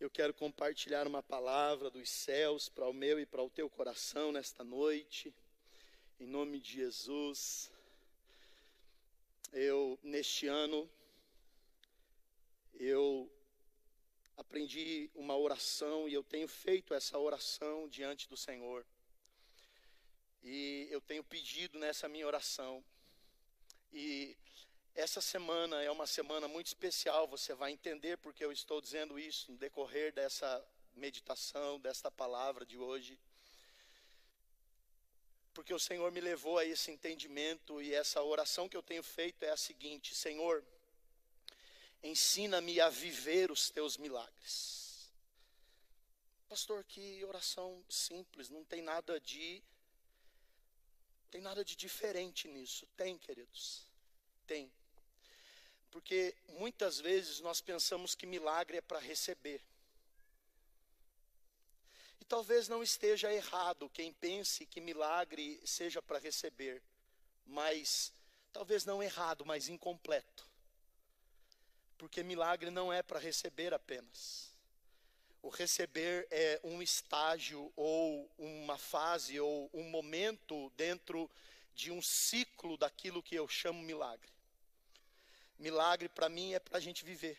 Eu quero compartilhar uma palavra dos céus para o meu e para o teu coração nesta noite, em nome de Jesus. Eu, neste ano, eu aprendi uma oração e eu tenho feito essa oração diante do Senhor. E eu tenho pedido nessa minha oração. E essa semana é uma semana muito especial, você vai entender porque eu estou dizendo isso no decorrer dessa meditação, desta palavra de hoje. Porque o Senhor me levou a esse entendimento e essa oração que eu tenho feito é a seguinte: Senhor, ensina-me a viver os teus milagres. Pastor, que oração simples, não tem nada de tem nada de diferente nisso. Tem, queridos. Tem. Porque muitas vezes nós pensamos que milagre é para receber. E talvez não esteja errado quem pense que milagre seja para receber, mas talvez não errado, mas incompleto. Porque milagre não é para receber apenas. O receber é um estágio ou uma fase ou um momento dentro de um ciclo daquilo que eu chamo milagre. Milagre para mim é para a gente viver.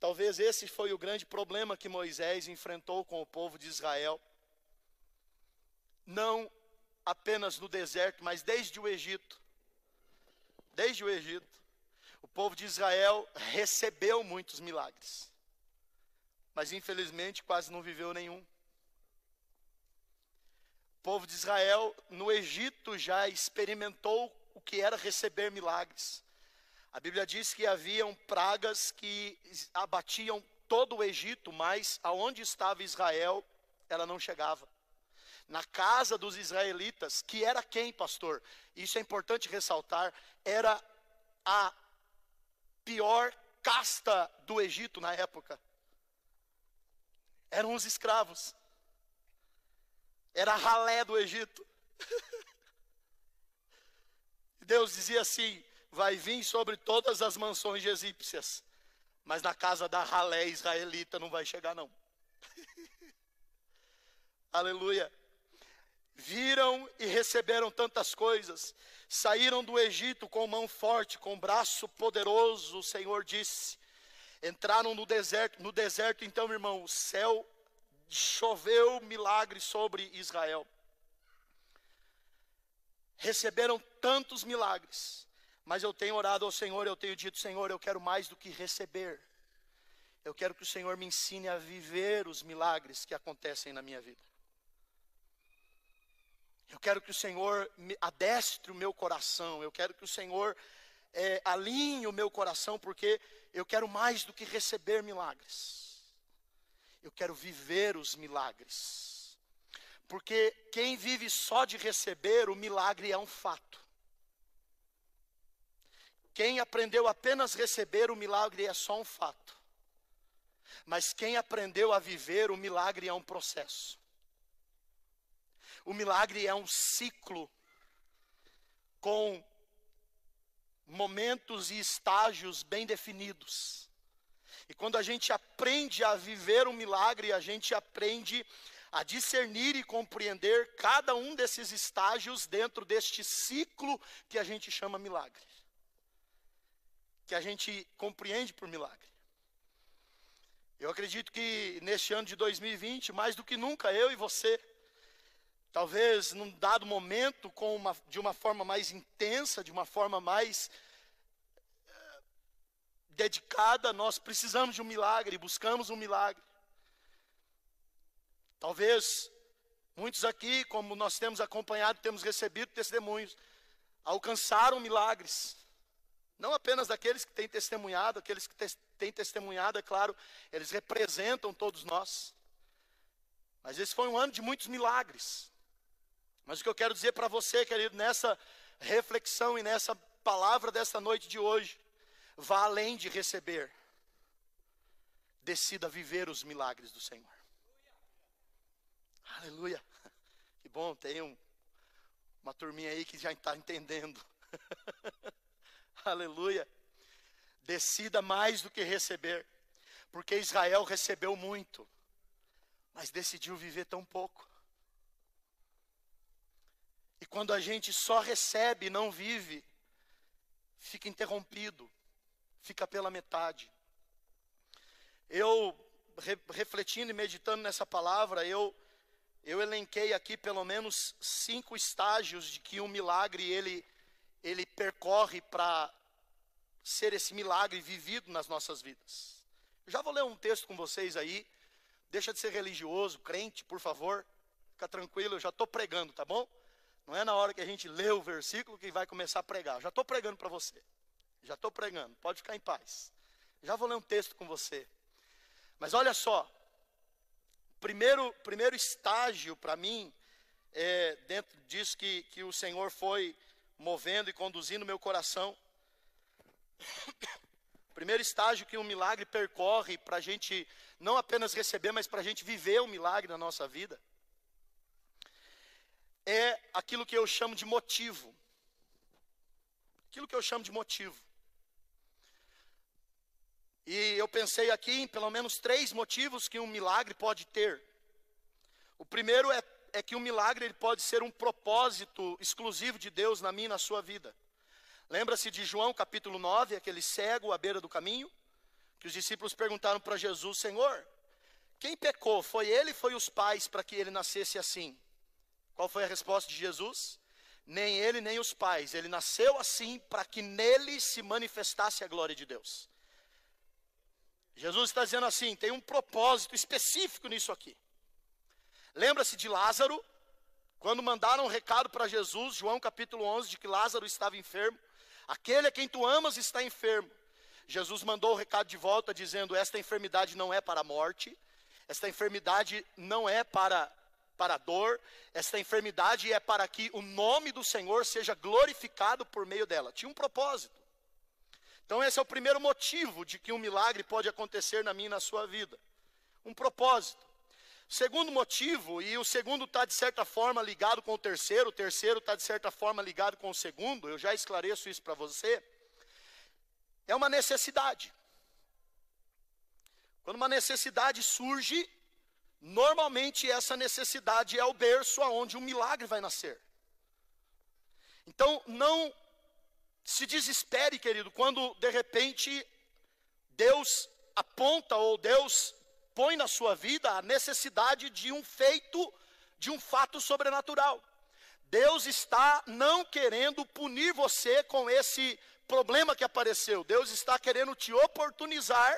Talvez esse foi o grande problema que Moisés enfrentou com o povo de Israel. Não apenas no deserto, mas desde o Egito. Desde o Egito, o povo de Israel recebeu muitos milagres. Mas infelizmente quase não viveu nenhum. O povo de Israel no Egito já experimentou o que era receber milagres. A Bíblia diz que haviam pragas que abatiam todo o Egito, mas aonde estava Israel, ela não chegava. Na casa dos israelitas, que era quem, pastor? Isso é importante ressaltar, era a pior casta do Egito na época. Eram os escravos. Era a ralé do Egito. Deus dizia assim: vai vir sobre todas as mansões egípcias, mas na casa da ralé israelita não vai chegar não. Aleluia. Viram e receberam tantas coisas, saíram do Egito com mão forte, com braço poderoso, o Senhor disse. Entraram no deserto, no deserto então, irmão, o céu choveu milagres sobre Israel. Receberam tantos milagres mas eu tenho orado ao Senhor, eu tenho dito, Senhor, eu quero mais do que receber. Eu quero que o Senhor me ensine a viver os milagres que acontecem na minha vida. Eu quero que o Senhor adestre o meu coração. Eu quero que o Senhor é, alinhe o meu coração, porque eu quero mais do que receber milagres. Eu quero viver os milagres. Porque quem vive só de receber, o milagre é um fato. Quem aprendeu apenas receber o milagre é só um fato. Mas quem aprendeu a viver o milagre é um processo. O milagre é um ciclo com momentos e estágios bem definidos. E quando a gente aprende a viver o milagre, a gente aprende a discernir e compreender cada um desses estágios dentro deste ciclo que a gente chama milagre que a gente compreende por milagre. Eu acredito que neste ano de 2020, mais do que nunca, eu e você, talvez num dado momento, com uma, de uma forma mais intensa, de uma forma mais eh, dedicada, nós precisamos de um milagre, buscamos um milagre. Talvez muitos aqui, como nós temos acompanhado, temos recebido testemunhos, alcançaram milagres. Não apenas daqueles que têm testemunhado, aqueles que têm testemunhado, é claro, eles representam todos nós. Mas esse foi um ano de muitos milagres. Mas o que eu quero dizer para você, querido, nessa reflexão e nessa palavra dessa noite de hoje, vá além de receber. Decida viver os milagres do Senhor. Aleluia. Que bom, tem um, uma turminha aí que já está entendendo. Aleluia. Decida mais do que receber. Porque Israel recebeu muito, mas decidiu viver tão pouco. E quando a gente só recebe e não vive, fica interrompido, fica pela metade. Eu, re, refletindo e meditando nessa palavra, eu, eu elenquei aqui pelo menos cinco estágios de que um milagre ele, ele percorre para ser esse milagre vivido nas nossas vidas. Eu já vou ler um texto com vocês aí. Deixa de ser religioso, crente, por favor. Fica tranquilo, eu já estou pregando, tá bom? Não é na hora que a gente lê o versículo que vai começar a pregar. Já estou pregando para você. Já estou pregando, pode ficar em paz. Já vou ler um texto com você. Mas olha só, primeiro, primeiro estágio para mim, é, dentro disso que, que o Senhor foi movendo e conduzindo meu coração, Primeiro estágio que um milagre percorre para a gente não apenas receber, mas para a gente viver o um milagre na nossa vida, é aquilo que eu chamo de motivo. Aquilo que eu chamo de motivo. E eu pensei aqui em pelo menos três motivos que um milagre pode ter. O primeiro é, é que um milagre ele pode ser um propósito exclusivo de Deus na minha e na sua vida. Lembra-se de João capítulo 9, aquele cego à beira do caminho? Que os discípulos perguntaram para Jesus: Senhor, quem pecou? Foi ele foi os pais para que ele nascesse assim? Qual foi a resposta de Jesus? Nem ele nem os pais. Ele nasceu assim para que nele se manifestasse a glória de Deus. Jesus está dizendo assim: tem um propósito específico nisso aqui. Lembra-se de Lázaro, quando mandaram um recado para Jesus, João capítulo 11, de que Lázaro estava enfermo. Aquele a quem tu amas está enfermo. Jesus mandou o recado de volta dizendo: Esta enfermidade não é para a morte, esta enfermidade não é para, para a dor, esta enfermidade é para que o nome do Senhor seja glorificado por meio dela. Tinha um propósito. Então, esse é o primeiro motivo de que um milagre pode acontecer na minha e na sua vida. Um propósito. Segundo motivo, e o segundo está de certa forma ligado com o terceiro, o terceiro está de certa forma ligado com o segundo, eu já esclareço isso para você, é uma necessidade. Quando uma necessidade surge, normalmente essa necessidade é o berço aonde um milagre vai nascer. Então, não se desespere, querido, quando de repente Deus aponta ou Deus põe na sua vida a necessidade de um feito, de um fato sobrenatural. Deus está não querendo punir você com esse problema que apareceu. Deus está querendo te oportunizar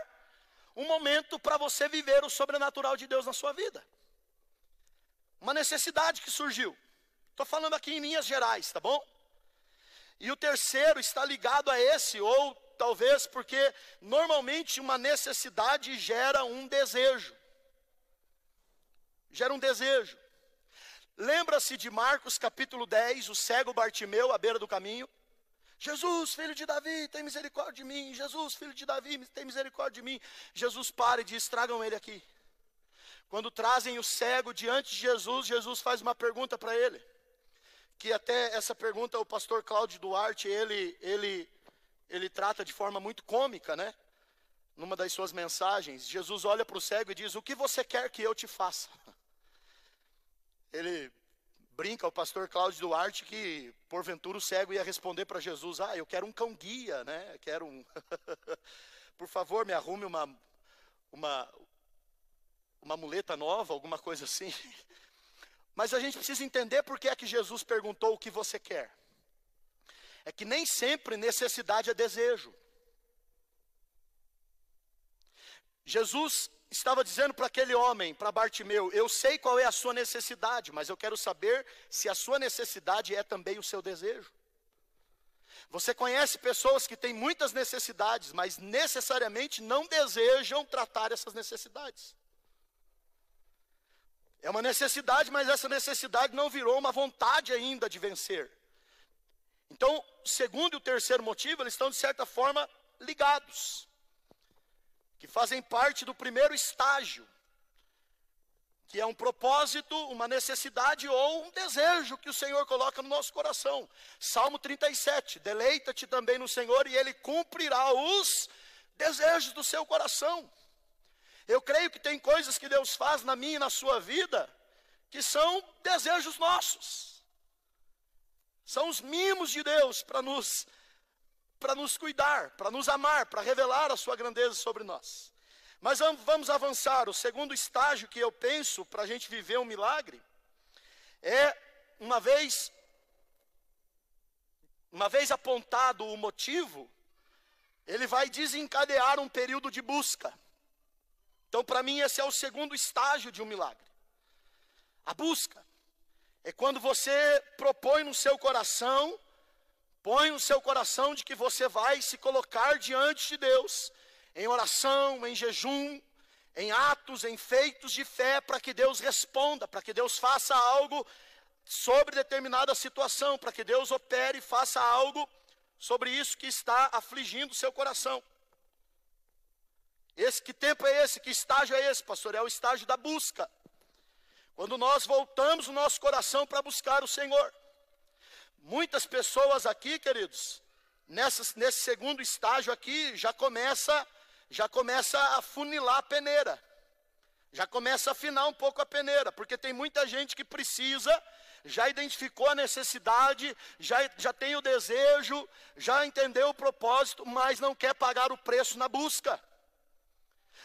um momento para você viver o sobrenatural de Deus na sua vida. Uma necessidade que surgiu. Estou falando aqui em linhas gerais, tá bom? E o terceiro está ligado a esse, ou Talvez porque normalmente uma necessidade gera um desejo. Gera um desejo. Lembra-se de Marcos capítulo 10, o cego Bartimeu à beira do caminho? Jesus, filho de Davi, tem misericórdia de mim. Jesus, filho de Davi, tem misericórdia de mim. Jesus para e diz: tragam ele aqui. Quando trazem o cego diante de Jesus, Jesus faz uma pergunta para ele. Que até essa pergunta o pastor Cláudio Duarte, ele, ele ele trata de forma muito cômica, né? Numa das suas mensagens, Jesus olha para o cego e diz: O que você quer que eu te faça? Ele brinca, o pastor Cláudio Duarte, que porventura o cego ia responder para Jesus: Ah, eu quero um cão-guia, né? Quero um. Por favor, me arrume uma, uma, uma muleta nova, alguma coisa assim. Mas a gente precisa entender por que é que Jesus perguntou o que você quer é que nem sempre necessidade é desejo. Jesus estava dizendo para aquele homem, para Bartimeu: Eu sei qual é a sua necessidade, mas eu quero saber se a sua necessidade é também o seu desejo. Você conhece pessoas que têm muitas necessidades, mas necessariamente não desejam tratar essas necessidades. É uma necessidade, mas essa necessidade não virou uma vontade ainda de vencer. Então, o segundo e o terceiro motivo, eles estão de certa forma ligados, que fazem parte do primeiro estágio, que é um propósito, uma necessidade ou um desejo que o Senhor coloca no nosso coração. Salmo 37: Deleita-te também no Senhor e Ele cumprirá os desejos do seu coração. creio que tem coisas que Deus faz na minha e na sua vida que são desejos nossos. São os mimos de Deus para nos para nos cuidar, para nos amar, para revelar a sua grandeza sobre nós. Mas vamos avançar. O segundo estágio que eu penso para a gente viver um milagre é uma vez uma vez apontado o motivo, ele vai desencadear um período de busca. Então, para mim, esse é o segundo estágio de um milagre. A busca é quando você propõe no seu coração, põe no seu coração de que você vai se colocar diante de Deus, em oração, em jejum, em atos, em feitos de fé, para que Deus responda, para que Deus faça algo sobre determinada situação, para que Deus opere e faça algo sobre isso que está afligindo o seu coração. Esse que tempo é esse? Que estágio é esse, pastor? É o estágio da busca. Quando nós voltamos o nosso coração para buscar o Senhor. Muitas pessoas aqui, queridos, nessa, nesse segundo estágio aqui, já começa, já começa a funilar a peneira. Já começa a afinar um pouco a peneira, porque tem muita gente que precisa já identificou a necessidade, já, já tem o desejo, já entendeu o propósito, mas não quer pagar o preço na busca.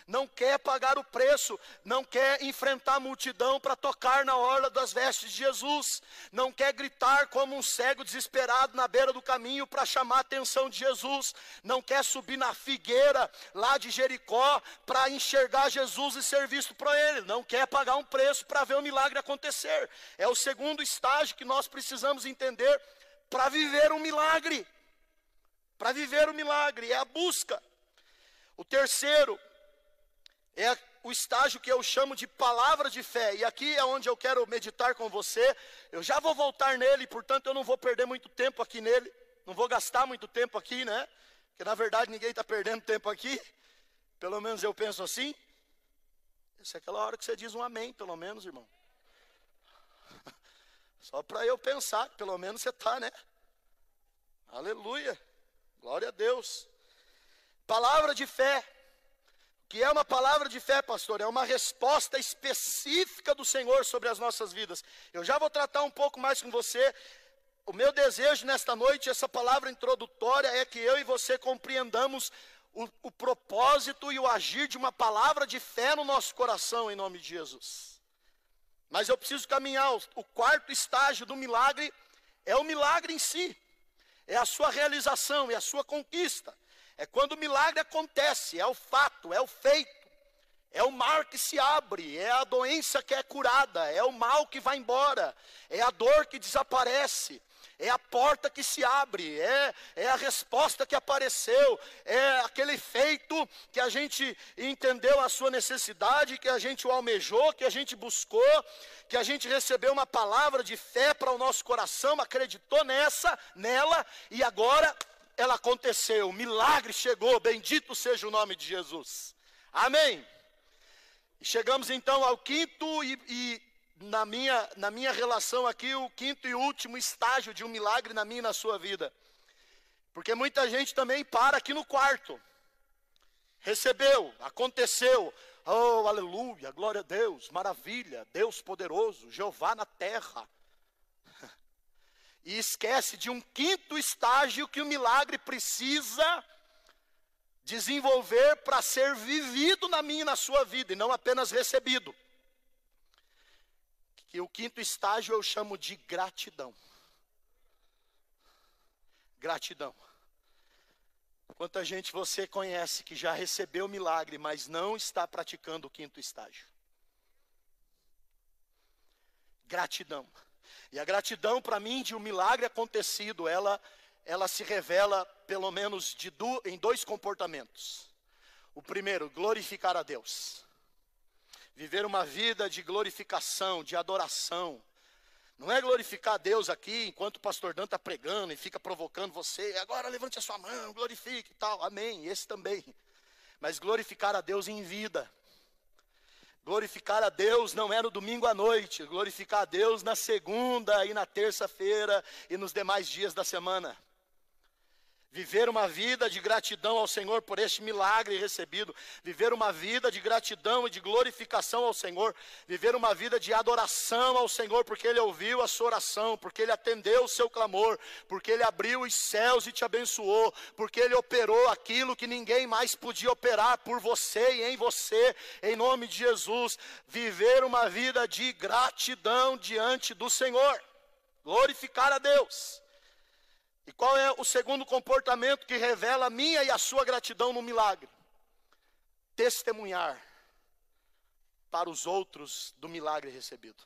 Não quer pagar o preço, não quer enfrentar a multidão para tocar na orla das vestes de Jesus, não quer gritar como um cego desesperado na beira do caminho para chamar a atenção de Jesus, não quer subir na figueira lá de Jericó para enxergar Jesus e ser visto por ele, não quer pagar um preço para ver o milagre acontecer. É o segundo estágio que nós precisamos entender para viver um milagre. Para viver o um milagre, é a busca. O terceiro é o estágio que eu chamo de palavra de fé. E aqui é onde eu quero meditar com você. Eu já vou voltar nele, portanto eu não vou perder muito tempo aqui nele. Não vou gastar muito tempo aqui, né? Porque na verdade ninguém está perdendo tempo aqui. Pelo menos eu penso assim. Essa é aquela hora que você diz um amém, pelo menos, irmão. Só para eu pensar pelo menos você está, né? Aleluia. Glória a Deus. Palavra de fé que é uma palavra de fé, pastor, é uma resposta específica do Senhor sobre as nossas vidas. Eu já vou tratar um pouco mais com você. O meu desejo nesta noite, essa palavra introdutória, é que eu e você compreendamos o, o propósito e o agir de uma palavra de fé no nosso coração, em nome de Jesus. Mas eu preciso caminhar. O, quarto estágio do milagre é o milagre em si, é a sua realização, é a sua conquista. É quando o milagre acontece, é o fato, é o feito. É o mar que se abre, é a doença que é curada, é o mal que vai embora, é a dor que desaparece, é a porta que se abre, é, é a resposta que apareceu, é aquele feito que a gente entendeu a sua necessidade, que a gente o almejou, que a gente buscou, que a gente recebeu uma palavra de fé para o nosso coração, acreditou nessa, nela, e agora ela aconteceu, o milagre chegou, bendito seja o nome de Jesus. Amém. chegamos então ao quinto e, e, na, minha, na minha relação aqui, o quinto e último estágio de um milagre na minha e na sua vida. Porque muita gente também para aqui no quarto. Recebeu, aconteceu. Oh, aleluia, glória a Deus, maravilha, Deus poderoso, Jeová na terra e esquece de um quinto estágio que o milagre precisa desenvolver para ser vivido na minha e na sua vida, e não apenas recebido. Que o quinto estágio eu chamo de gratidão. Gratidão. Quanta gente você conhece que já recebeu o milagre, mas não está praticando o quinto estágio? Gratidão. E a gratidão para mim de um milagre acontecido, ela, ela se revela pelo menos do, em dois comportamentos. O primeiro, glorificar a Deus. Viver uma vida de glorificação, de adoração. Não é glorificar a Deus aqui enquanto o pastor Dan está pregando e fica provocando você. Agora levante a sua mão, glorifique e tal. Amém. Esse também. Mas glorificar a Deus em vida. Glorificar a Deus não é no domingo à noite, glorificar a Deus na segunda e na terça-feira e nos demais dias da semana. Viver uma vida de gratidão ao Senhor por este milagre recebido. Viver uma vida de gratidão e de glorificação ao Senhor. Viver uma vida de adoração ao Senhor, porque Ele ouviu a sua oração, porque Ele atendeu o seu clamor, porque Ele abriu os céus e te abençoou, porque Ele operou aquilo que ninguém mais podia operar por você e em você, em nome de Jesus. Viver uma vida de gratidão diante do Senhor. Glorificar a Deus. E qual é o segundo comportamento que revela a minha e a sua gratidão no milagre? Testemunhar para os outros do milagre recebido.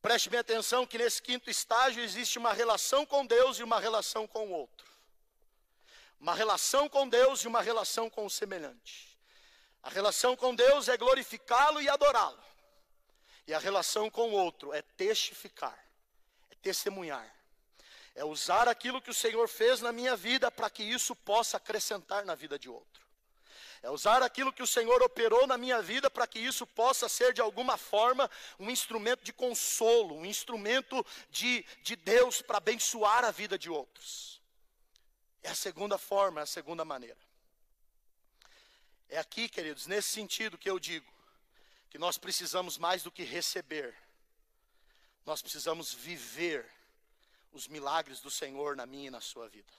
Preste bem atenção que nesse quinto estágio existe uma relação com Deus e uma relação com o outro. Uma relação com Deus e uma relação com o semelhante. A relação com Deus é glorificá-lo e adorá-lo. E a relação com o outro é testificar testemunhar. É usar aquilo que o Senhor fez na minha vida para que isso possa acrescentar na vida de outro. É usar aquilo que o Senhor operou na minha vida para que isso possa ser de alguma forma um instrumento de consolo, um instrumento de, de Deus para abençoar a vida de outros. É a segunda forma, é a segunda maneira. É aqui, queridos, nesse sentido que eu digo que nós precisamos mais do que receber nós precisamos viver os milagres do Senhor na minha e na sua vida.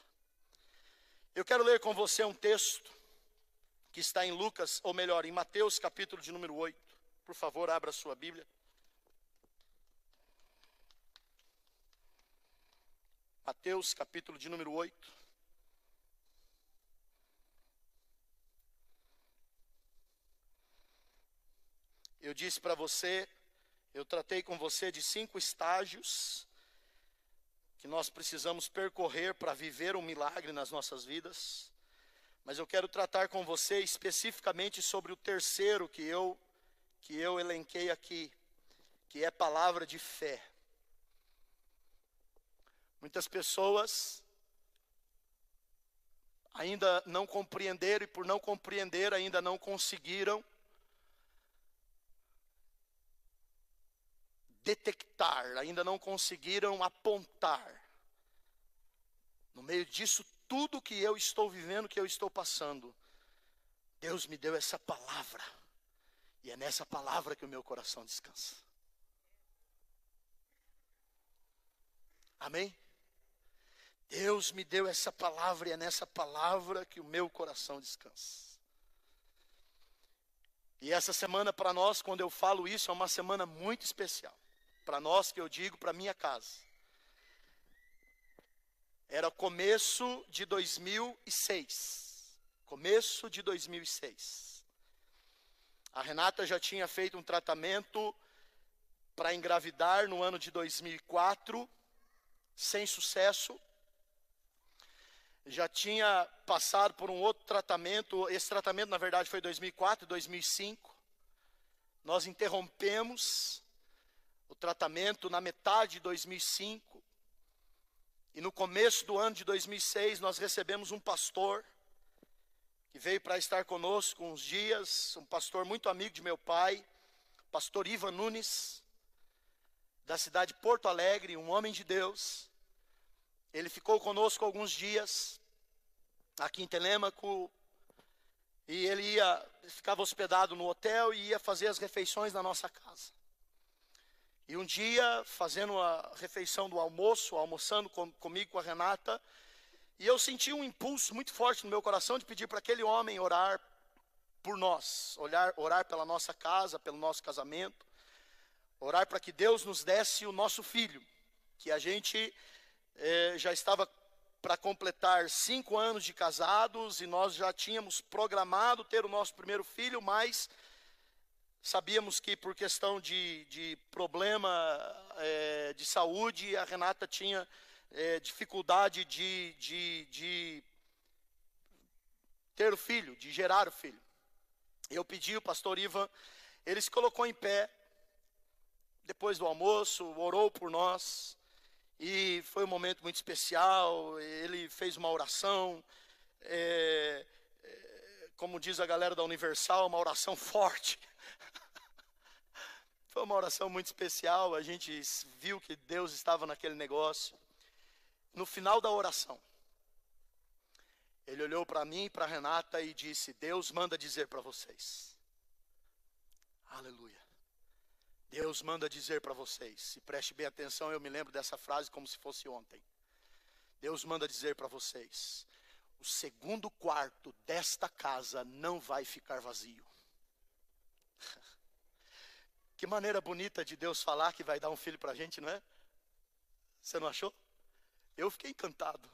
Eu quero ler com você um texto que está em Lucas, ou melhor, em Mateus, capítulo de número 8. Por favor, abra a sua Bíblia. Mateus, capítulo de número 8. Eu disse para você eu tratei com você de cinco estágios que nós precisamos percorrer para viver um milagre nas nossas vidas. Mas eu quero tratar com você especificamente sobre o terceiro que eu que eu elenquei aqui, que é palavra de fé. Muitas pessoas ainda não compreenderam e por não compreender ainda não conseguiram detectar, ainda não conseguiram apontar. No meio disso tudo que eu estou vivendo, que eu estou passando, Deus me deu essa palavra. E é nessa palavra que o meu coração descansa. Amém? Deus me deu essa palavra e é nessa palavra que o meu coração descansa. E essa semana para nós, quando eu falo isso, é uma semana muito especial para nós que eu digo, para minha casa. Era começo de 2006. Começo de 2006. A Renata já tinha feito um tratamento para engravidar no ano de 2004, sem sucesso. Já tinha passado por um outro tratamento, esse tratamento na verdade foi 2004 e 2005. Nós interrompemos o tratamento na metade de 2005. E no começo do ano de 2006, nós recebemos um pastor que veio para estar conosco uns dias, um pastor muito amigo de meu pai, pastor Ivan Nunes, da cidade de Porto Alegre, um homem de Deus. Ele ficou conosco alguns dias aqui em Telêmaco, e ele ia ficava hospedado no hotel e ia fazer as refeições na nossa casa. E um dia, fazendo a refeição do almoço, almoçando com, comigo, com a Renata, e eu senti um impulso muito forte no meu coração de pedir para aquele homem orar por nós, orar, orar pela nossa casa, pelo nosso casamento, orar para que Deus nos desse o nosso filho, que a gente eh, já estava para completar cinco anos de casados e nós já tínhamos programado ter o nosso primeiro filho, mas Sabíamos que por questão de, de problema é, de saúde, a Renata tinha é, dificuldade de, de, de ter o filho, de gerar o filho. Eu pedi o pastor Ivan, ele se colocou em pé, depois do almoço, orou por nós, e foi um momento muito especial. Ele fez uma oração, é, é como diz a galera da Universal, uma oração forte. Foi uma oração muito especial, a gente viu que Deus estava naquele negócio. no final da oração, ele olhou para mim e para Renata e disse: Deus manda dizer para vocês. Aleluia. Deus manda dizer para vocês. Se preste bem atenção, eu me lembro dessa frase como se fosse ontem. Deus manda dizer para vocês: o segundo quarto desta casa não vai ficar vazio. Que maneira bonita de Deus falar que vai dar um filho para a gente, não é? Você não achou? Eu fiquei encantado.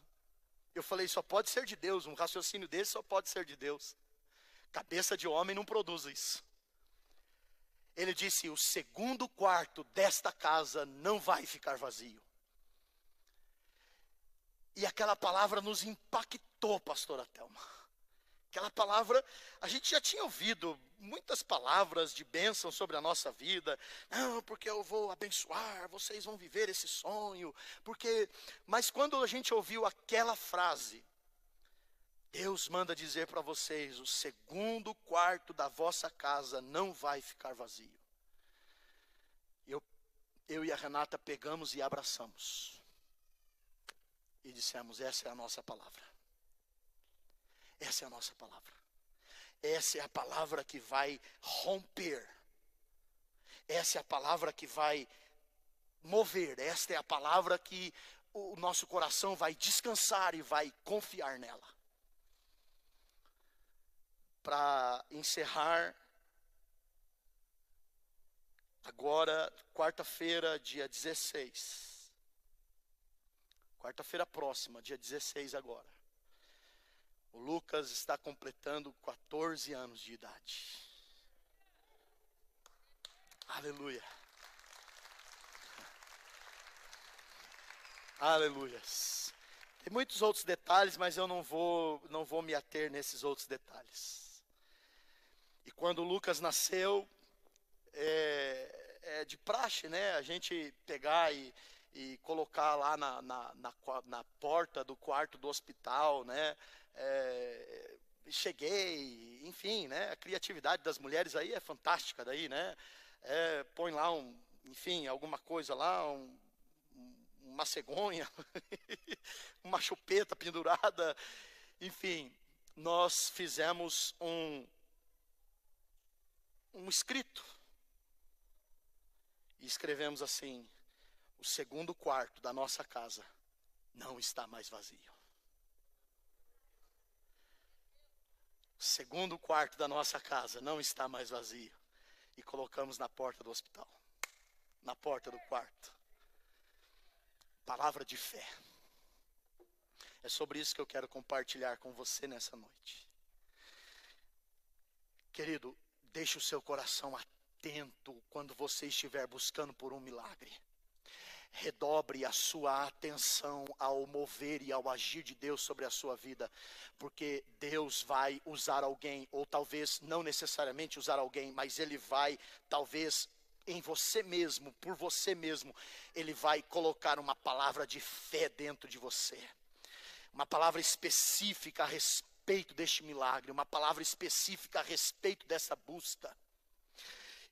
Eu falei, só pode ser de Deus, um raciocínio desse só pode ser de Deus. Cabeça de homem não produz isso. Ele disse: o segundo quarto desta casa não vai ficar vazio. E aquela palavra nos impactou, pastora Thelma. Aquela palavra, a gente já tinha ouvido muitas palavras de bênção sobre a nossa vida. Não, porque eu vou abençoar, vocês vão viver esse sonho. Porque, mas quando a gente ouviu aquela frase, Deus manda dizer para vocês: o segundo quarto da vossa casa não vai ficar vazio. Eu, eu e a Renata pegamos e abraçamos. E dissemos: essa é a nossa palavra. Essa é a nossa palavra. Essa é a palavra que vai romper. Essa é a palavra que vai mover. Esta é a palavra que o nosso coração vai descansar e vai confiar nela. Para encerrar, agora, quarta-feira, dia 16. Quarta-feira próxima, dia 16 agora. O Lucas está completando 14 anos de idade. Aleluia. Aleluias. Tem muitos outros detalhes, mas eu não vou, não vou me ater nesses outros detalhes. E quando Lucas nasceu, é, é de praxe, né? A gente pegar e, e colocar lá na, na, na, na porta do quarto do hospital, né? É, cheguei, enfim, né? A criatividade das mulheres aí é fantástica daí, né? É, põe lá um, enfim, alguma coisa lá, um, uma cegonha, uma chupeta pendurada, enfim, nós fizemos um um escrito e escrevemos assim: o segundo quarto da nossa casa não está mais vazio. Segundo quarto da nossa casa não está mais vazio. E colocamos na porta do hospital. Na porta do quarto. Palavra de fé. É sobre isso que eu quero compartilhar com você nessa noite. Querido, deixe o seu coração atento quando você estiver buscando por um milagre redobre a sua atenção ao mover e ao agir de Deus sobre a sua vida, porque Deus vai usar alguém, ou talvez não necessariamente usar alguém, mas Ele vai, talvez, em você mesmo, por você mesmo, Ele vai colocar uma palavra de fé dentro de você, uma palavra específica a respeito deste milagre, uma palavra específica a respeito dessa busca.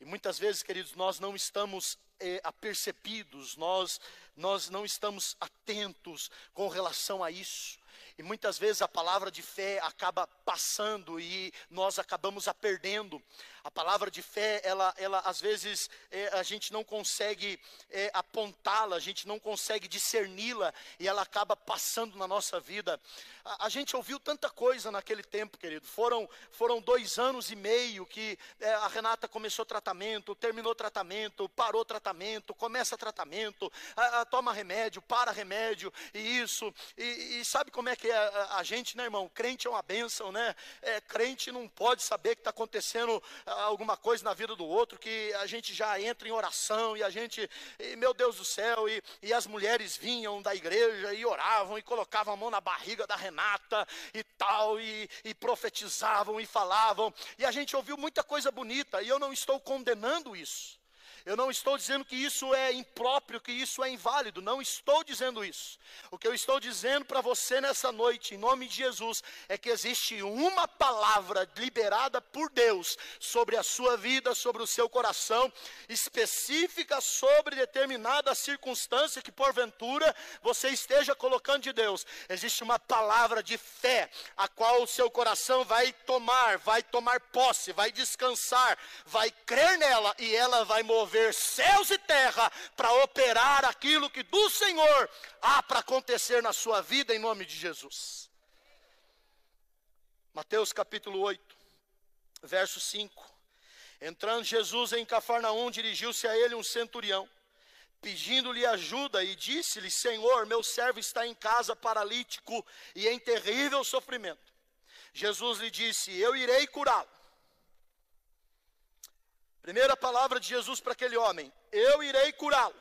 E muitas vezes, queridos, nós não estamos é, apercebidos, nós, nós não estamos atentos com relação a isso. E muitas vezes a palavra de fé acaba passando e nós acabamos a perdendo. A palavra de fé, ela, ela às vezes é, a gente não consegue é, apontá-la, a gente não consegue discerni-la e ela acaba passando na nossa vida. A, a, gente ouviu tanta coisa naquele tempo, querido. Foram, foram dois anos e meio que é, a Renata começou tratamento, terminou tratamento, parou tratamento, começa tratamento, a, a, toma remédio, para remédio e isso. E, e sabe como é que que a, a, gente, né, irmão, crente é uma bênção, né? É, crente não pode saber que está acontecendo alguma coisa na vida do outro, que a gente já entra em oração e a gente, e, meu Deus do céu, e, e as mulheres vinham da igreja e oravam e colocavam a mão na barriga da Renata e tal, e, e profetizavam e falavam, e a gente ouviu muita coisa bonita, e eu não estou condenando isso. Eu não estou dizendo que isso é impróprio, que isso é inválido, não estou dizendo isso. O que eu estou dizendo para você nessa noite, em nome de Jesus, é que existe uma palavra liberada por Deus sobre a sua vida, sobre o seu coração, específica sobre determinada circunstância que porventura você esteja colocando de Deus. Existe uma palavra de fé, a qual o seu coração vai tomar, vai tomar posse, vai descansar, vai crer nela e ela vai mover mover céus e terra para operar aquilo que do Senhor há para acontecer na sua vida em nome de Jesus. Mateus capítulo 8, verso 5. Entrando Jesus em Cafarnaum, dirigiu-se a ele um centurião, pedindo-lhe ajuda, e disse-lhe: Senhor, meu servo está em casa paralítico e em terrível sofrimento. Jesus lhe disse: Eu irei curá-lo. Primeira palavra de Jesus para aquele homem: Eu irei curá-lo.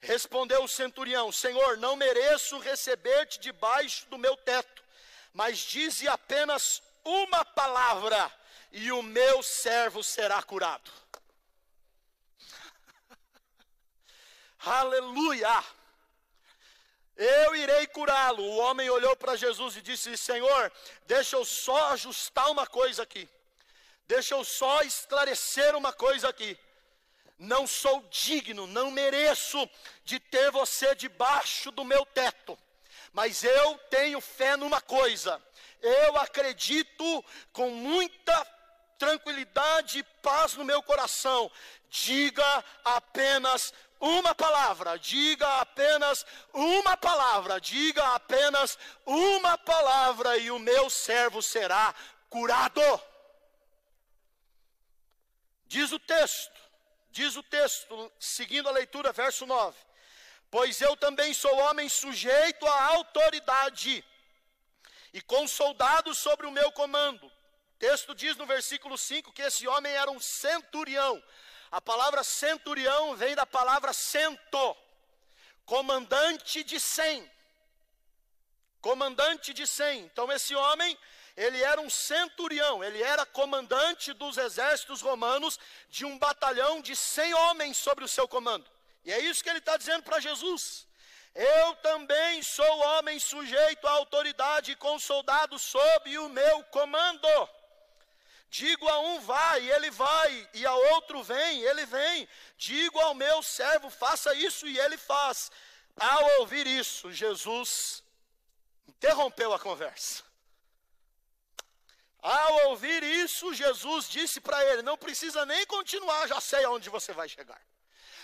Respondeu o centurião: Senhor, não mereço receber-te debaixo do meu teto, mas dize apenas uma palavra e o meu servo será curado. Aleluia! Eu irei curá-lo. O homem olhou para Jesus e disse: Senhor, deixa eu só ajustar uma coisa aqui. Deixa eu só esclarecer uma coisa aqui. Não sou digno, não mereço de ter você debaixo do meu teto. Mas eu tenho fé numa coisa. Eu acredito com muita tranquilidade e paz no meu coração. Diga apenas uma palavra, diga apenas uma palavra, diga apenas uma palavra e o meu servo será curado. Diz o texto, diz o texto, seguindo a leitura, verso 9: Pois eu também sou homem sujeito à autoridade, e com soldados sobre o meu comando. O texto diz no versículo 5 que esse homem era um centurião. A palavra centurião vem da palavra cento, comandante de cem. Comandante de cem. Então, esse homem ele era um centurião, ele era comandante dos exércitos romanos de um batalhão de 100 homens sobre o seu comando. E é isso que ele está dizendo para Jesus. Eu também sou homem sujeito à autoridade com soldados sob o meu comando. Digo a um vai, ele vai, e a outro vem, ele vem. Digo ao meu servo, faça isso, e ele faz. Ao ouvir isso, Jesus interrompeu a conversa. Ao ouvir isso, Jesus disse para ele: Não precisa nem continuar, já sei aonde você vai chegar.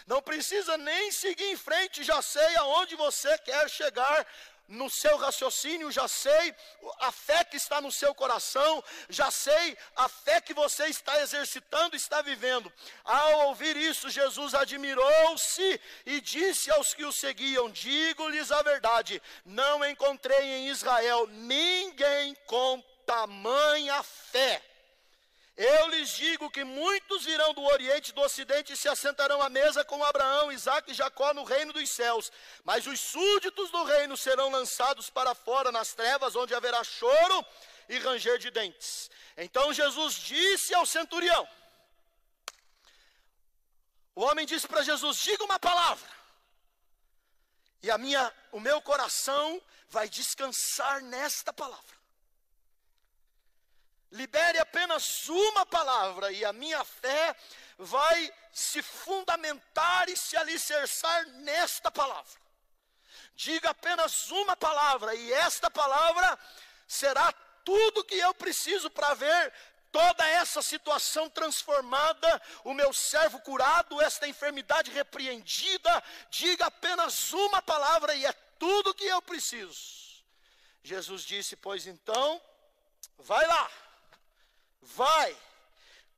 Não precisa nem seguir em frente, já sei aonde você quer chegar no seu raciocínio, já sei a fé que está no seu coração, já sei a fé que você está exercitando, está vivendo. Ao ouvir isso, Jesus admirou-se e disse aos que o seguiam: Digo-lhes a verdade, não encontrei em Israel ninguém com tamanha fé. Eu lhes digo que muitos virão do Oriente e do Ocidente e se assentarão à mesa com Abraão, Isaac e Jacó no reino dos céus. Mas os súditos do reino serão lançados para fora nas trevas, onde haverá choro e ranger de dentes. Então Jesus disse ao centurião: O homem disse para Jesus: Diga uma palavra, e a minha, o meu coração vai descansar nesta palavra libere apenas uma palavra e a minha fé vai se fundamentar e se alicerçar nesta palavra. Diga apenas uma palavra e esta palavra será tudo que eu preciso para ver toda essa situação transformada, o meu servo curado, esta enfermidade repreendida. Diga apenas uma palavra e é tudo que eu preciso. Jesus disse: Pois então, vai lá vai,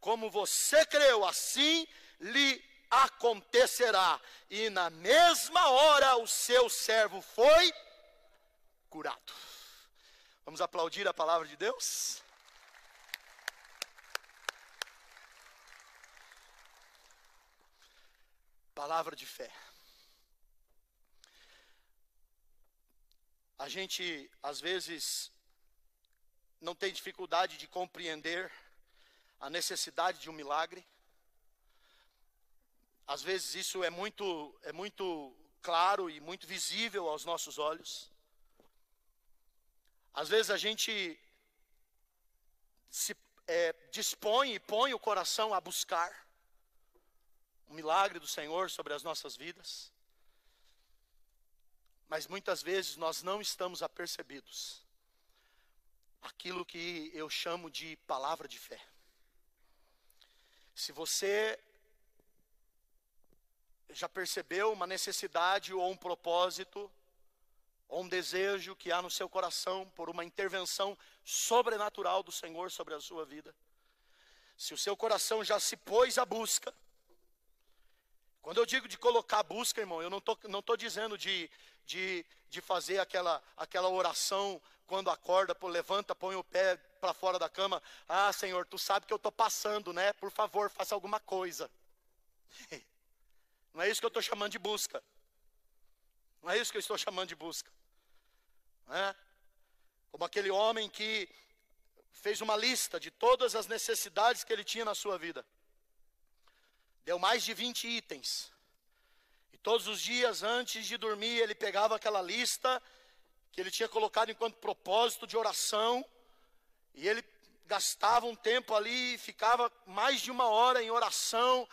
como você creu, assim lhe acontecerá. E na mesma hora o seu servo foi curado. Vamos aplaudir a palavra de Deus? Palavra de fé. A gente, às vezes, não tem dificuldade de compreender a necessidade de um milagre. Às vezes isso é muito, é muito claro e muito visível aos nossos olhos. Às vezes a gente se é, dispõe e põe o coração a buscar o milagre do Senhor sobre as nossas vidas, mas muitas vezes nós não estamos apercebidos aquilo que eu chamo de palavra de fé. Se você já percebeu uma necessidade ou um propósito, ou um desejo que há no seu coração por uma intervenção sobrenatural do Senhor sobre a sua vida, se o seu coração já se pôs à busca, quando eu digo de colocar a busca, irmão, eu não estou não tô dizendo de, de, de fazer aquela, aquela oração quando acorda, pô, levanta, põe o pé para fora da cama. Ah, Senhor, tu sabe que eu estou passando, né? Por favor, faça alguma coisa. Não é isso que eu estou chamando de busca. Não é isso que eu estou chamando de busca. É? Como aquele homem que fez uma lista de todas as necessidades que ele tinha na sua vida. Deu mais de 20 itens. E todos os dias antes de dormir, ele pegava aquela lista que ele tinha colocado enquanto propósito de oração, e ele gastava um tempo ali, ficava mais de uma hora em oração,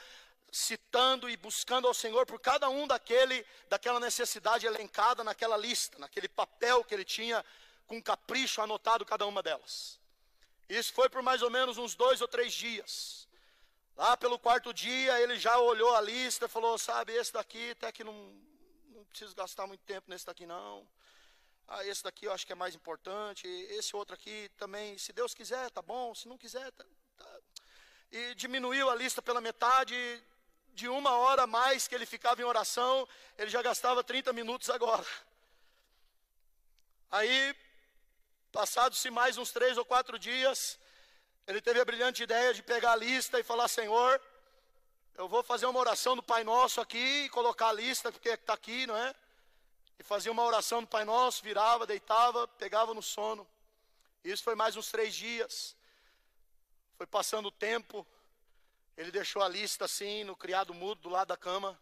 citando e buscando ao Senhor por cada um daquele, daquela necessidade elencada naquela lista, naquele papel que ele tinha com capricho anotado cada uma delas. Isso foi por mais ou menos uns dois ou três dias. Lá pelo quarto dia ele já olhou a lista falou: sabe, esse daqui até que não, não preciso gastar muito tempo nesse daqui não. Ah, esse daqui eu acho que é mais importante. Esse outro aqui também, se Deus quiser, tá bom. Se não quiser, tá, tá. E diminuiu a lista pela metade de uma hora a mais que ele ficava em oração, ele já gastava 30 minutos agora. Aí, passados-se mais uns três ou quatro dias, ele teve a brilhante ideia de pegar a lista e falar: Senhor, eu vou fazer uma oração do Pai Nosso aqui e colocar a lista, porque está aqui, não é? E fazia uma oração do Pai Nosso, virava, deitava, pegava no sono. Isso foi mais uns três dias. Foi passando o tempo. Ele deixou a lista assim, no criado mudo, do lado da cama.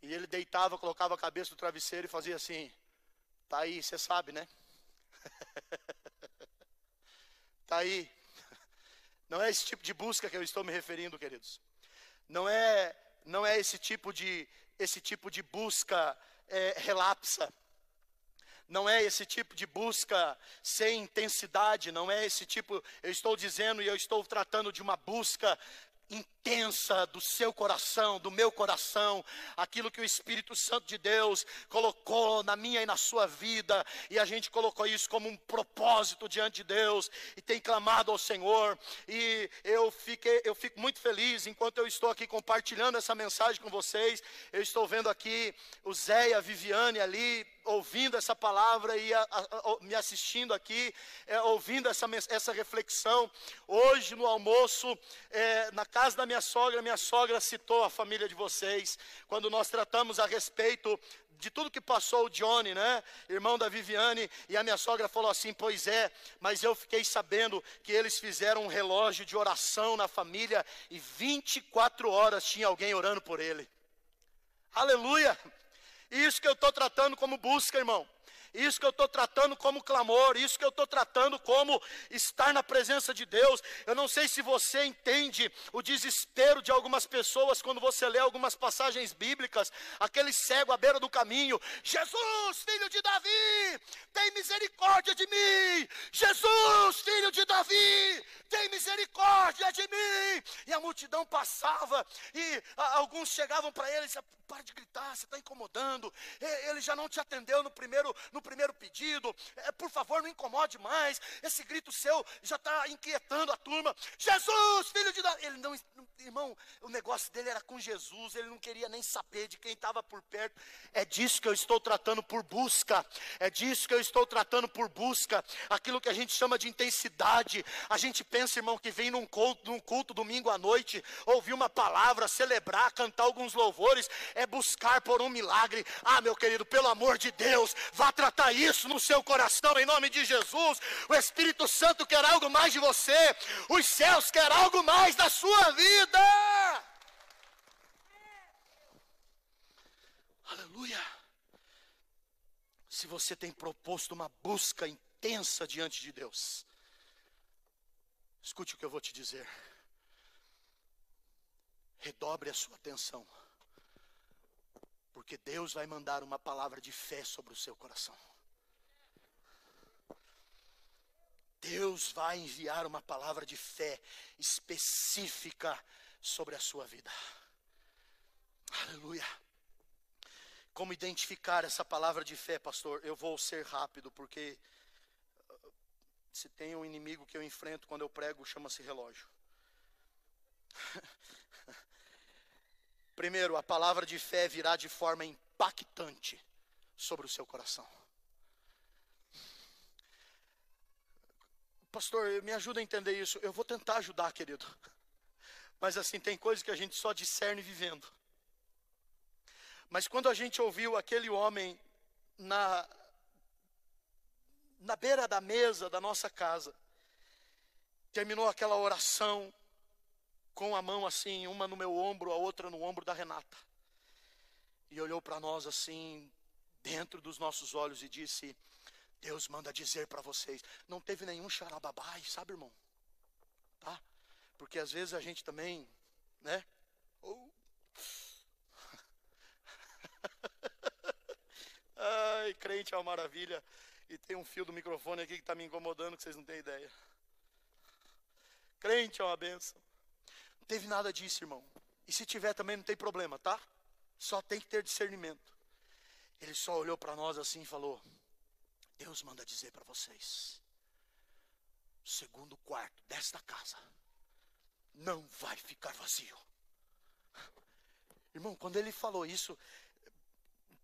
E ele deitava, colocava a cabeça no travesseiro e fazia assim: Tá aí, você sabe, né? tá aí. Não é esse tipo de busca que eu estou me referindo, queridos. Não é, não é esse tipo de, esse tipo de busca é, relapsa. Não é esse tipo de busca sem intensidade, não é esse tipo, eu estou dizendo e eu estou tratando de uma busca intensa do seu coração, do meu coração, aquilo que o Espírito Santo de Deus colocou na minha e na sua vida, e a gente colocou isso como um propósito diante de Deus e tem clamado ao Senhor. E eu fiquei, eu fico muito feliz enquanto eu estou aqui compartilhando essa mensagem com vocês. Eu estou vendo aqui o Zé e a Viviane ali ouvindo essa palavra e a, a, a, me assistindo aqui, é, ouvindo essa, essa reflexão. Hoje no almoço, é, na casa da minha sogra, minha sogra citou a família de vocês, quando nós tratamos a respeito de tudo que passou o Johnny, né? Irmão da Viviane, e a minha sogra falou assim: Pois é, mas eu fiquei sabendo que eles fizeram um relógio de oração na família e 24 horas tinha alguém orando por ele. Aleluia! Isso que eu estou tratando como busca, irmão isso que eu estou tratando como clamor, isso que eu estou tratando como estar na presença de Deus. Eu não sei se você entende o desespero de algumas pessoas quando você lê algumas passagens bíblicas, aquele cego à beira do caminho, Jesus, filho de Davi, tem misericórdia de mim, Jesus, filho de Davi, tem misericórdia de mim. E a multidão passava e alguns chegavam para ele e diziam, para de gritar, você está incomodando. Ele já não te atendeu no primeiro, no primeiro pedido. É, por favor, não incomode mais. Esse grito seu já está inquietando a turma. Jesus, filho de Davi. Ele não, irmão, o negócio dele era com Jesus. Ele não queria nem saber de quem estava por perto. É disso que eu estou tratando por busca. É disso que eu estou tratando por busca. Aquilo que a gente chama de intensidade. A gente pensa, irmão, que vem num culto, num culto domingo à noite, ouvir uma palavra, celebrar, cantar alguns louvores é buscar por um milagre. Ah, meu querido, pelo amor de Deus, vá tratar Bata isso no seu coração em nome de Jesus. O Espírito Santo quer algo mais de você. Os céus quer algo mais da sua vida. Aleluia. Se você tem proposto uma busca intensa diante de Deus, escute o que eu vou te dizer. Redobre a sua atenção porque Deus vai mandar uma palavra de fé sobre o seu coração. Deus vai enviar uma palavra de fé específica sobre a sua vida. Aleluia. Como identificar essa palavra de fé, pastor? Eu vou ser rápido, porque uh, se tem um inimigo que eu enfrento quando eu prego, chama-se relógio. Primeiro, a palavra de fé virá de forma impactante sobre o seu coração. Pastor, me ajuda a entender isso. Eu vou tentar ajudar, querido. Mas assim, tem coisas que a gente só discerne vivendo. Mas quando a gente ouviu aquele homem na, na beira da mesa da nossa casa, terminou aquela oração com a mão assim, uma no meu ombro, a outra no ombro da Renata. E olhou para nós assim, dentro dos nossos olhos, e disse: Deus manda dizer para vocês. Não teve nenhum xarababai, sabe, irmão? Tá? Porque às vezes a gente também, né? Ai, crente é uma maravilha. E tem um fio do microfone aqui que está me incomodando, que vocês não têm ideia. Crente é uma benção. Teve nada disso, irmão. E se tiver também não tem problema, tá? Só tem que ter discernimento. Ele só olhou para nós assim e falou: Deus manda dizer para vocês: segundo quarto desta casa não vai ficar vazio. Irmão, quando ele falou isso,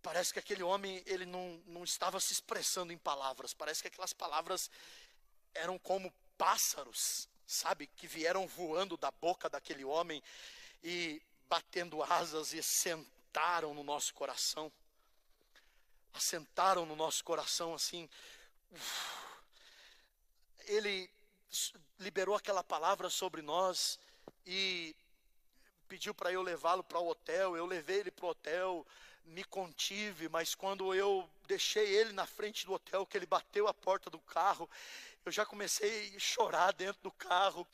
parece que aquele homem ele não, não estava se expressando em palavras, parece que aquelas palavras eram como pássaros, sabe, que vieram voando da boca daquele homem e batendo asas e sentaram no nosso coração. Assentaram no nosso coração assim. Ele liberou aquela palavra sobre nós e pediu para eu levá-lo para o hotel. Eu levei ele para o hotel, me contive, mas quando eu deixei ele na frente do hotel, que ele bateu a porta do carro, eu já comecei a chorar dentro do carro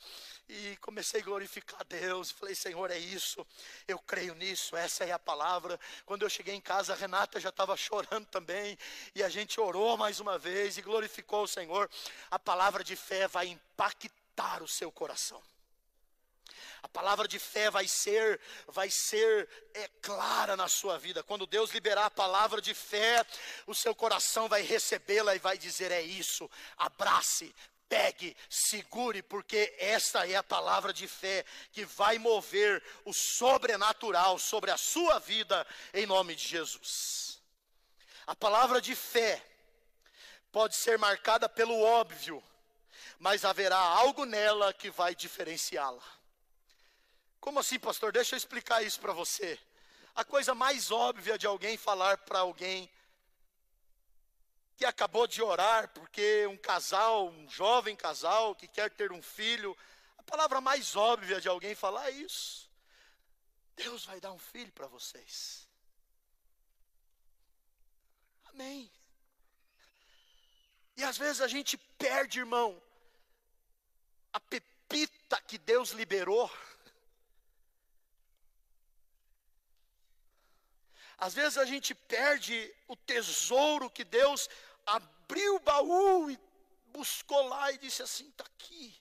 e comecei a glorificar a Deus. Falei, Senhor, é isso, eu creio nisso, essa é a palavra. Quando eu cheguei em casa, a Renata já estava chorando também, e a gente orou mais uma vez e glorificou o Senhor. A palavra de fé vai impactar o seu coração. A palavra de fé vai ser, vai ser é, clara na sua vida. Quando Deus liberar a palavra de fé, o seu coração vai recebê-la e vai dizer: é isso. Abrace, pegue, segure, porque esta é a palavra de fé que vai mover o sobrenatural sobre a sua vida, em nome de Jesus. A palavra de fé pode ser marcada pelo óbvio, mas haverá algo nela que vai diferenciá-la. Como assim, pastor? Deixa eu explicar isso para você. A coisa mais óbvia de alguém falar para alguém que acabou de orar porque um casal, um jovem casal que quer ter um filho, a palavra mais óbvia de alguém falar é isso. Deus vai dar um filho para vocês. Amém. E às vezes a gente perde, irmão, a pepita que Deus liberou Às vezes a gente perde o tesouro que Deus abriu o baú e buscou lá e disse assim: está aqui.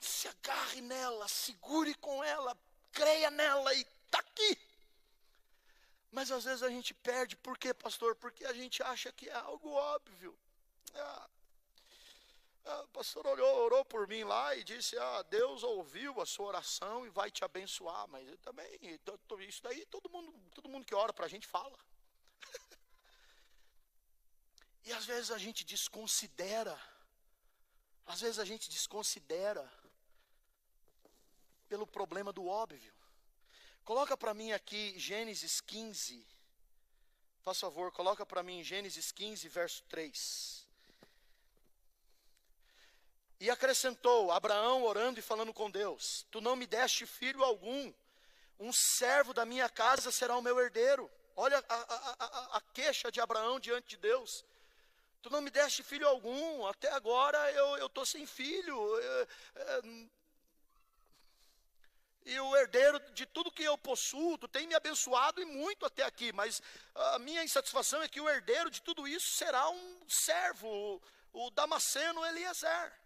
Se agarre nela, segure com ela, creia nela e está aqui. Mas às vezes a gente perde, por quê, pastor? Porque a gente acha que é algo óbvio. Ah, o pastor orou, orou por mim lá e disse: Ah, Deus ouviu a sua oração e vai te abençoar. Mas eu também, isso daí todo mundo, todo mundo que ora para a gente fala. e às vezes a gente desconsidera, às vezes a gente desconsidera pelo problema do óbvio. Coloca para mim aqui Gênesis 15. Faz favor, coloca para mim Gênesis 15, verso 3. E acrescentou: Abraão orando e falando com Deus: Tu não me deste filho algum, um servo da minha casa será o meu herdeiro. Olha a, a, a, a queixa de Abraão diante de Deus. Tu não me deste filho algum, até agora eu estou sem filho. Eu, eu, e o herdeiro de tudo que eu possuo, tu tem me abençoado e muito até aqui, mas a minha insatisfação é que o herdeiro de tudo isso será um servo, o, o Damasceno Eliezer.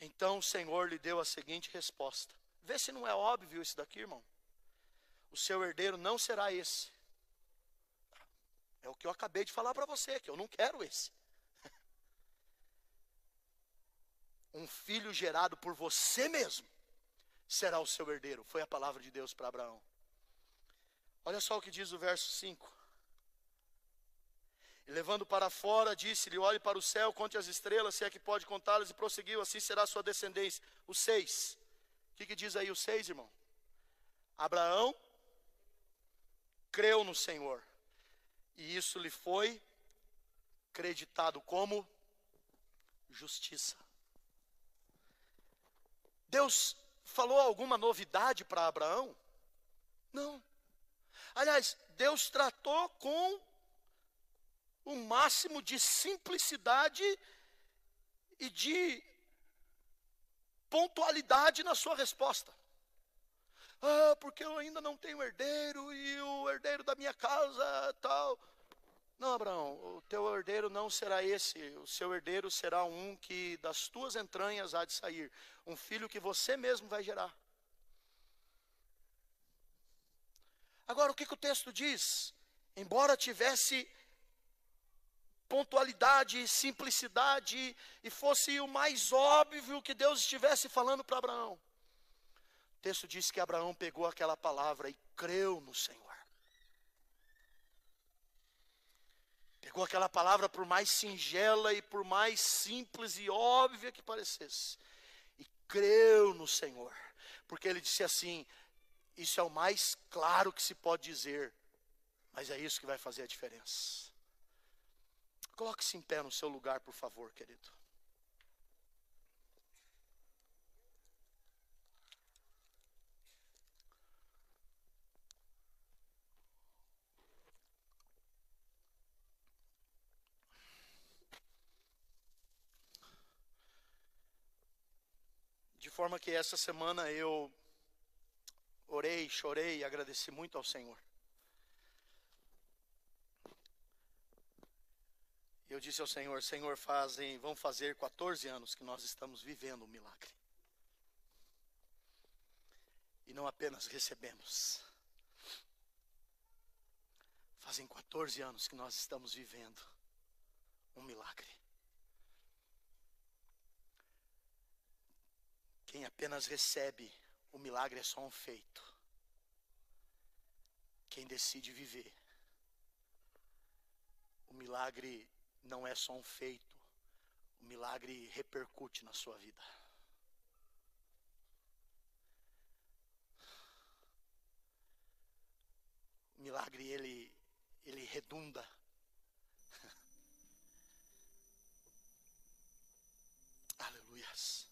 Então o Senhor lhe deu a seguinte resposta: Vê se não é óbvio isso daqui, irmão. O seu herdeiro não será esse. É o que eu acabei de falar para você, que eu não quero esse. Um filho gerado por você mesmo será o seu herdeiro. Foi a palavra de Deus para Abraão. Olha só o que diz o verso 5. E levando para fora, disse-lhe: Olhe para o céu, conte as estrelas, se é que pode contá-las, e prosseguiu: Assim será a sua descendência. O 6. O que, que diz aí o 6, irmão? Abraão creu no Senhor, e isso lhe foi creditado como justiça. Deus falou alguma novidade para Abraão? Não. Aliás, Deus tratou com o máximo de simplicidade e de pontualidade na sua resposta. Ah, porque eu ainda não tenho herdeiro e o herdeiro da minha casa tal. Não, Abraão, o teu herdeiro não será esse. O seu herdeiro será um que das tuas entranhas há de sair. Um filho que você mesmo vai gerar. Agora, o que, que o texto diz? Embora tivesse pontualidade, simplicidade, e fosse o mais óbvio que Deus estivesse falando para Abraão. O texto diz que Abraão pegou aquela palavra e creu no Senhor. Pegou aquela palavra, por mais singela e por mais simples e óbvia que parecesse, e creu no Senhor, porque ele disse assim: Isso é o mais claro que se pode dizer, mas é isso que vai fazer a diferença. Coloque-se em pé no seu lugar, por favor, querido. De forma que essa semana eu orei, chorei e agradeci muito ao Senhor. Eu disse ao Senhor: Senhor, fazem, vão fazer 14 anos que nós estamos vivendo um milagre. E não apenas recebemos. Fazem 14 anos que nós estamos vivendo um milagre. Quem apenas recebe, o milagre é só um feito. Quem decide viver, o milagre não é só um feito, o milagre repercute na sua vida. O milagre ele ele redunda. Aleluias.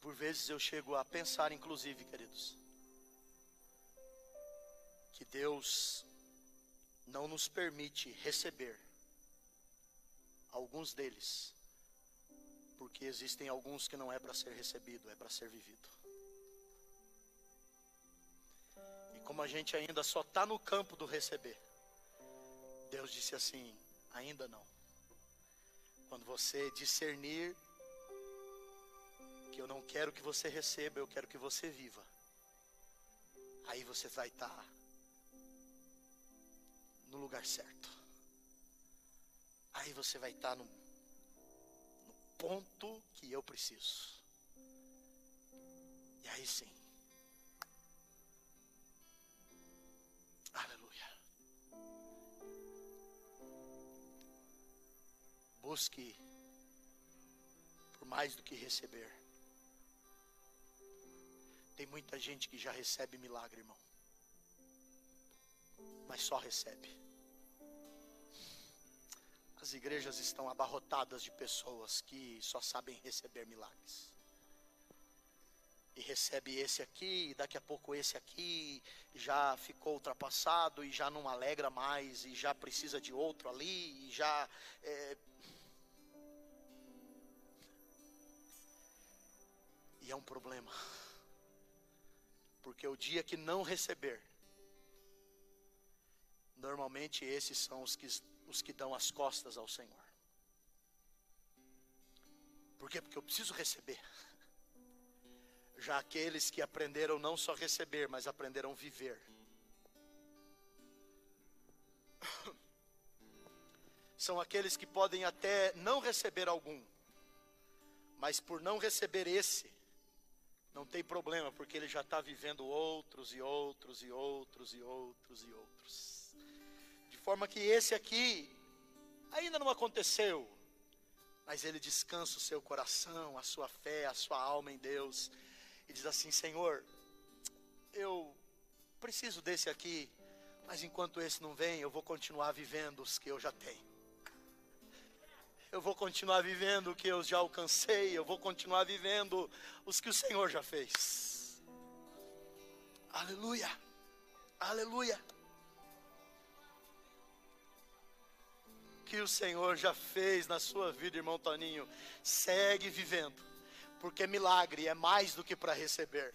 por vezes eu chego a pensar, inclusive, queridos, que Deus não nos permite receber alguns deles, porque existem alguns que não é para ser recebido, é para ser vivido. E como a gente ainda só está no campo do receber, Deus disse assim: ainda não. Quando você discernir que eu não quero que você receba, eu quero que você viva. Aí você vai estar tá no lugar certo. Aí você vai estar no, no ponto que eu preciso. E aí sim. Aleluia. Busque por mais do que receber. Tem muita gente que já recebe milagre, irmão. Mas só recebe. As igrejas estão abarrotadas de pessoas que só sabem receber milagres. e recebe esse aqui, e daqui a pouco esse aqui já ficou ultrapassado e já não alegra mais, e já precisa de outro ali, e já. É... E é um problema, porque o dia que não receber, normalmente esses são os que, os que dão as costas ao Senhor. Por quê? Porque eu preciso receber já aqueles que aprenderam não só receber, mas aprenderam viver. São aqueles que podem até não receber algum, mas por não receber esse, não tem problema, porque ele já está vivendo outros e outros e outros e outros e outros. Forma que esse aqui ainda não aconteceu, mas ele descansa o seu coração, a sua fé, a sua alma em Deus e diz assim: Senhor, eu preciso desse aqui, mas enquanto esse não vem, eu vou continuar vivendo os que eu já tenho. Eu vou continuar vivendo o que eu já alcancei, eu vou continuar vivendo os que o Senhor já fez. Aleluia, aleluia. Que o Senhor já fez na sua vida, irmão Toninho, segue vivendo porque milagre é mais do que para receber,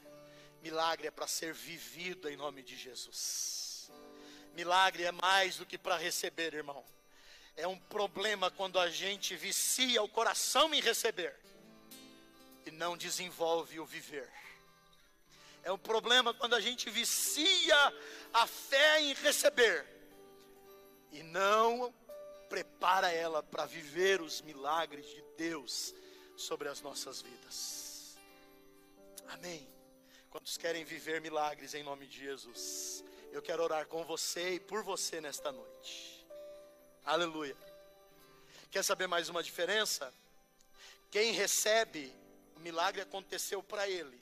milagre é para ser vivido em nome de Jesus. Milagre é mais do que para receber, irmão. É um problema quando a gente vicia o coração em receber e não desenvolve o viver. É um problema quando a gente vicia a fé em receber e não prepara ela para viver os milagres de Deus sobre as nossas vidas. Amém. Quantos querem viver milagres em nome de Jesus? Eu quero orar com você e por você nesta noite. Aleluia. Quer saber mais uma diferença? Quem recebe, o milagre aconteceu para ele.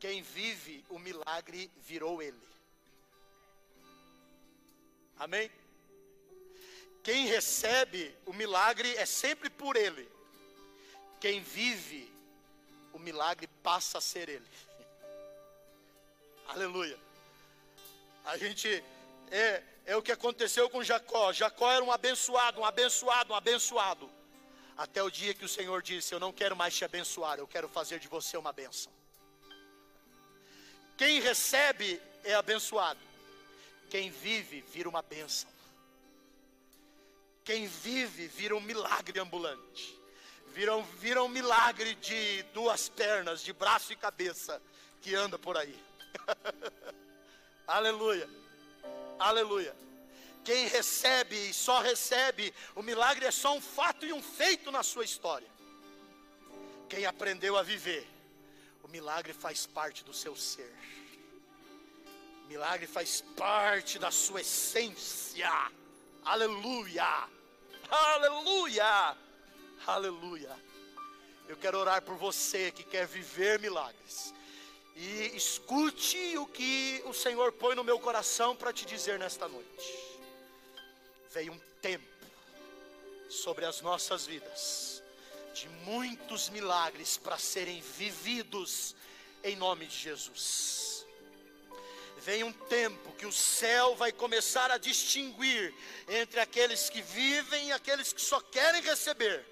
Quem vive, o milagre virou ele. Amém? Quem recebe o milagre é sempre por ele. Quem vive, o milagre passa a ser ele. Aleluia. A gente é, é o que aconteceu com Jacó. Jacó era um abençoado, um abençoado, um abençoado. Até o dia que o Senhor disse: Eu não quero mais te abençoar, eu quero fazer de você uma bênção. Quem recebe é abençoado. Quem vive vira uma bênção. Quem vive vira um milagre ambulante viram, viram um milagre de duas pernas, de braço e cabeça, que anda por aí. Aleluia. Aleluia. Quem recebe e só recebe, o milagre é só um fato e um feito na sua história. Quem aprendeu a viver, o milagre faz parte do seu ser. Milagre faz parte da sua essência. Aleluia. Aleluia. Aleluia. Eu quero orar por você que quer viver milagres. E escute o que o Senhor põe no meu coração para te dizer nesta noite. Veio um tempo sobre as nossas vidas de muitos milagres para serem vividos em nome de Jesus. Vem um tempo que o céu vai começar a distinguir entre aqueles que vivem e aqueles que só querem receber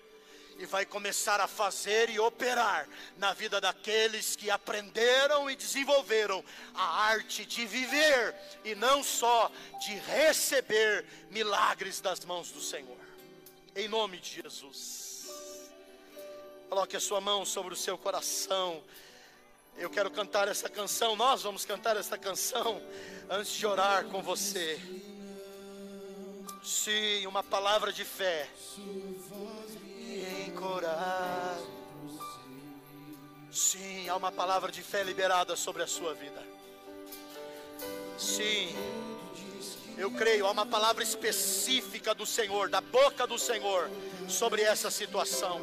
e vai começar a fazer e operar na vida daqueles que aprenderam e desenvolveram a arte de viver e não só de receber milagres das mãos do Senhor. Em nome de Jesus. Coloque a sua mão sobre o seu coração. Eu quero cantar essa canção, nós vamos cantar essa canção antes de orar com você. Sim, uma palavra de fé. Sim, há uma palavra de fé liberada sobre a sua vida. Sim, eu creio, há uma palavra específica do Senhor, da boca do Senhor, sobre essa situação.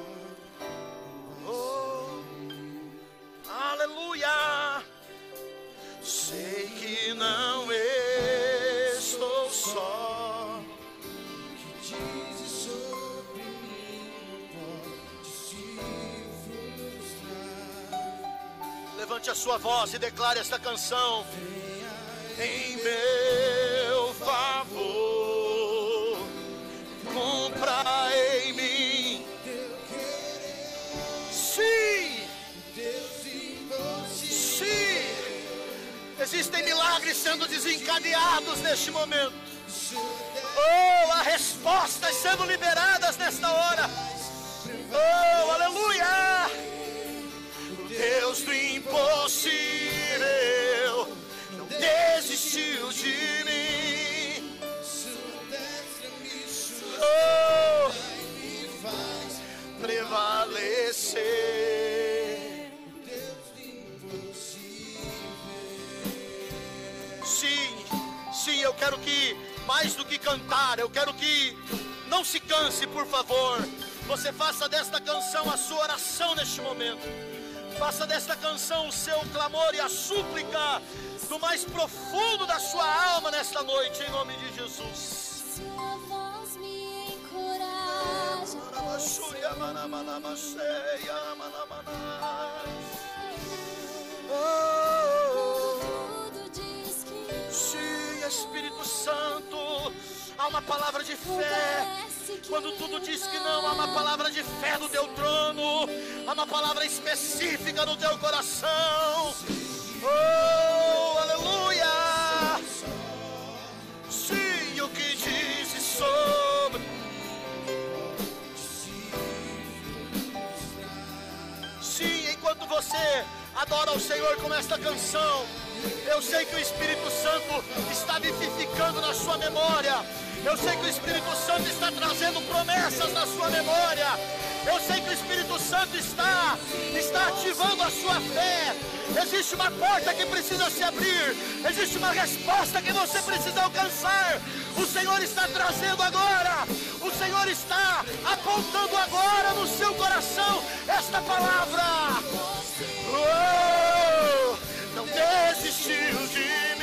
Oh, aleluia. Sei que não estou só. Levante a sua voz e declare esta canção em meu favor. Sendo desencadeados neste momento. Oh, há respostas sendo liberadas nesta hora. Oh, aleluia! Deus do impossível mais do que cantar, eu quero que não se canse, por favor. Você faça desta canção a sua oração neste momento. Faça desta canção o seu clamor e a súplica do mais profundo da sua alma nesta noite, em nome de Jesus. Sua voz me encoraja. Tudo Espírito Santo, há uma palavra de fé. Quando tudo diz que não, há uma palavra de fé no teu trono, há uma palavra específica no teu coração. Oh, aleluia! Sim, o que diz sobre. Sim, enquanto você adora o Senhor com esta canção, eu sei que o Espírito Santo está memória. Eu sei que o Espírito Santo está trazendo promessas na sua memória. Eu sei que o Espírito Santo está, está ativando a sua fé. Existe uma porta que precisa se abrir. Existe uma resposta que você precisa alcançar. O Senhor está trazendo agora. O Senhor está apontando agora no seu coração esta palavra. Oh, não desistiu de mim.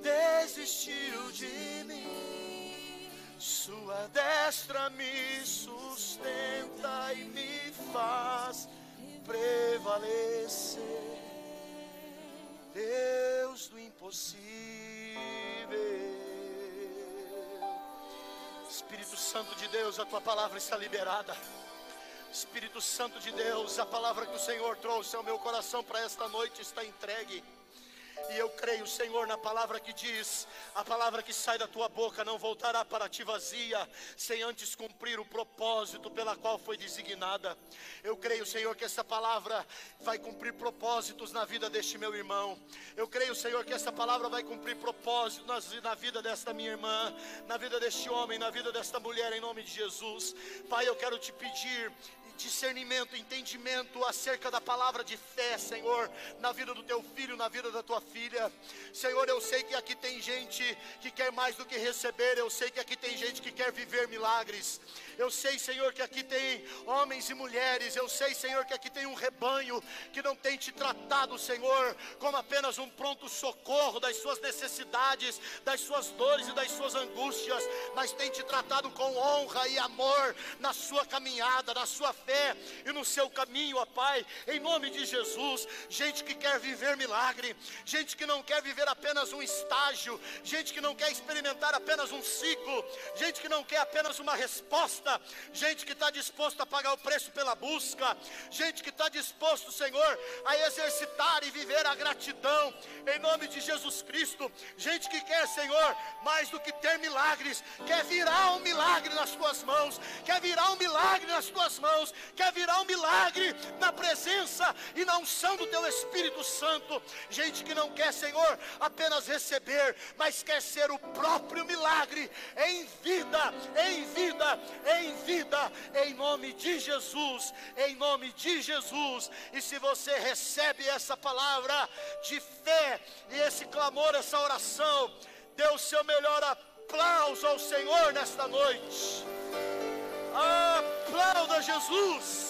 desistiu de mim. Sua destra me sustenta e me faz prevalecer. Deus do impossível. Espírito Santo de Deus, a tua palavra está liberada. Espírito Santo de Deus, a palavra que o Senhor trouxe ao meu coração para esta noite está entregue. E eu creio, Senhor, na palavra que diz: a palavra que sai da tua boca não voltará para ti vazia, sem antes cumprir o propósito pela qual foi designada. Eu creio, Senhor, que essa palavra vai cumprir propósitos na vida deste meu irmão. Eu creio, Senhor, que essa palavra vai cumprir propósitos na vida desta minha irmã, na vida deste homem, na vida desta mulher, em nome de Jesus. Pai, eu quero te pedir discernimento, entendimento acerca da palavra de fé, Senhor, na vida do teu filho, na vida da tua filha. Senhor, eu sei que aqui tem gente que quer mais do que receber, eu sei que aqui tem gente que quer viver milagres. Eu sei, Senhor, que aqui tem homens e mulheres, eu sei, Senhor, que aqui tem um rebanho que não tem te tratado, Senhor, como apenas um pronto socorro das suas necessidades, das suas dores e das suas angústias, mas tem te tratado com honra e amor na sua caminhada, na sua fé e no seu caminho, ó Pai, em nome de Jesus. Gente que quer viver milagre, gente que não quer viver apenas um estágio, gente que não quer experimentar apenas um ciclo, gente que não quer apenas uma resposta, gente que está disposto a pagar o preço pela busca, gente que está disposto, Senhor, a exercitar e viver a gratidão, em nome de Jesus Cristo, gente que quer, Senhor, mais do que ter milagres, quer virar um milagre nas tuas mãos, quer virar um milagre nas tuas mãos, quer virar um milagre na presença e na unção do teu Espírito Santo. Gente que não quer, Senhor, apenas receber, mas quer ser o próprio milagre em vida, em vida, em vida, em nome de Jesus, em nome de Jesus. E se você recebe essa palavra de fé e esse clamor, essa oração, dê o seu melhor aplauso ao Senhor nesta noite. Aplauda Jesus.